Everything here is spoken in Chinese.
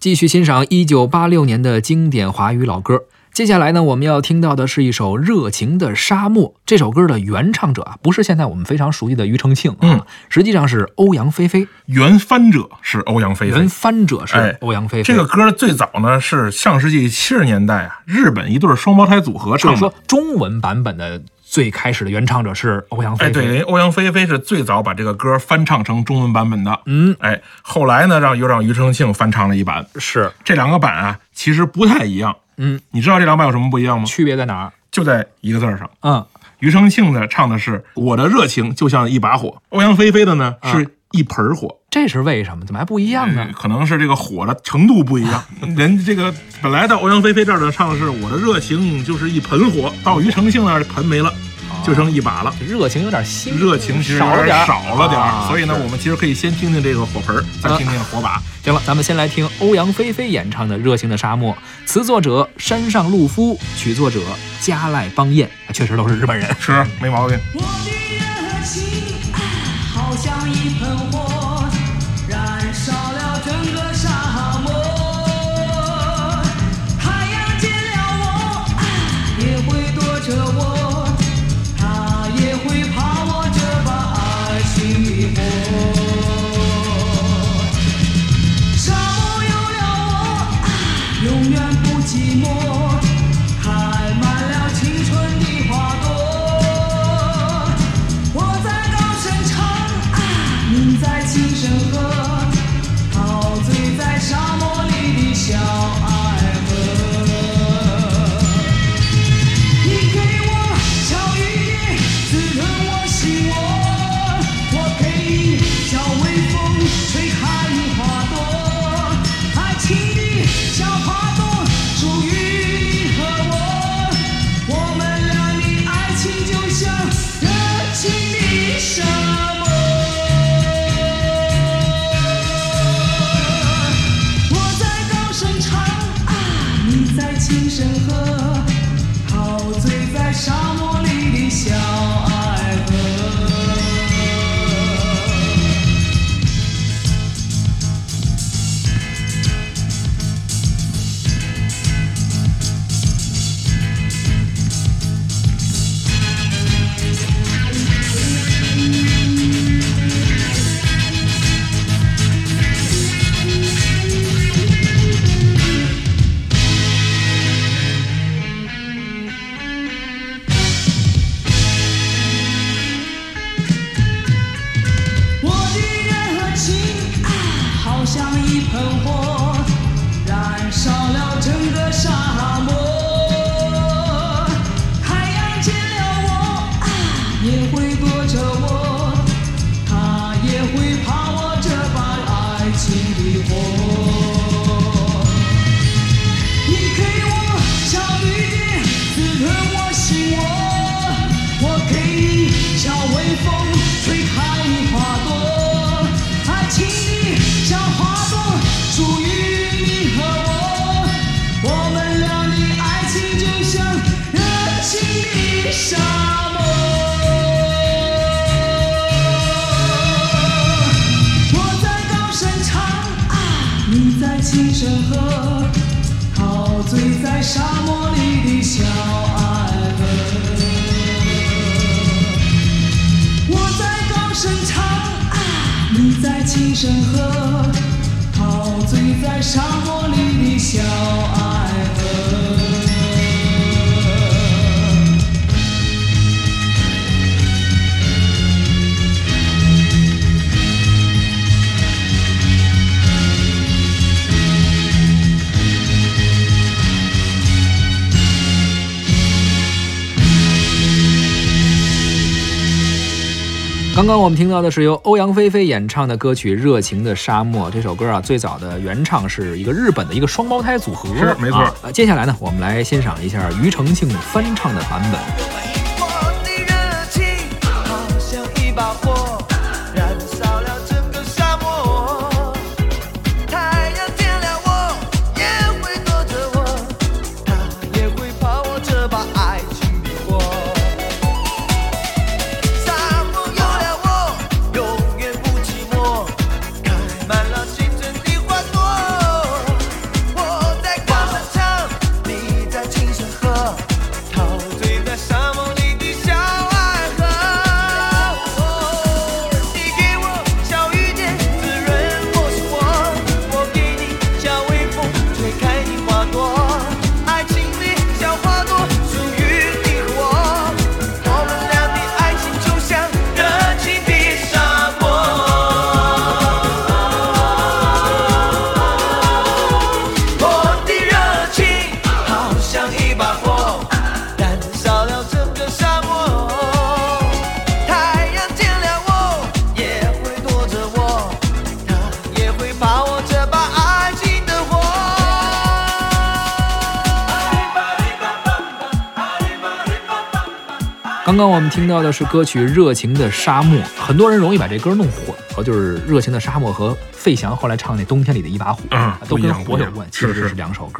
继续欣赏一九八六年的经典华语老歌。接下来呢，我们要听到的是一首《热情的沙漠》。这首歌的原唱者啊，不是现在我们非常熟悉的庾澄庆啊，嗯实际上是欧阳菲菲。原翻者是欧阳菲菲原菲。翻者是哎欧阳菲菲。这个歌最早呢是上世纪七十年代啊，日本一对双胞胎组合唱的。说中文版本的最开始的原唱者是欧阳菲哎，菲。对，欧阳菲菲是最早把这个歌翻唱成中文版本的。嗯，哎，后来呢，让又让庾澄庆翻唱了一版。是，这两个版啊，其实不太一样。嗯，你知道这两版有什么不一样吗？区别在哪儿？就在一个字儿上。嗯，庾澄庆的唱的是“我的热情就像一把火”，欧阳菲菲的呢啊是一盆儿火。这是为什么？怎么还不一样呢呃？可能是这个火的程度不一样。人这个本来到欧阳菲菲这儿呢，唱的是我的热情就是一盆火，到庾澄庆那儿盆没了，就剩一把了。热情有点稀，热情其实少了点儿少了点所以呢，我们其实可以先听听这个火盆儿，再啊听听火把。行了，咱们先来听欧阳菲菲演唱的《热情的沙漠》，词作者山上路夫，曲作者加赖邦彦，确实都是日本人。是没毛病。我的热情啊，好像一盆火，燃烧了整个永远不寂寞，开满了青春的花朵。我在高声唱，啊，你在轻声今生何醉在沙漠里的小爱河。我在高声唱，啊，你在轻声和，陶醉在沙漠里的小刚刚我们听到的是由欧阳菲菲演唱的歌曲《热情的沙漠》。这首歌啊，最早的原唱是一个日本的一个双胞胎组合，是没错接下来呢，我们来欣赏一下庾澄庆翻唱的版本。刚刚我们听到的是歌曲《热情的沙漠》，很多人容易把这歌弄混和，就是《热情的沙漠》和费翔后来唱那《冬天里的一把火》嗯都跟火有关，其实是两首歌。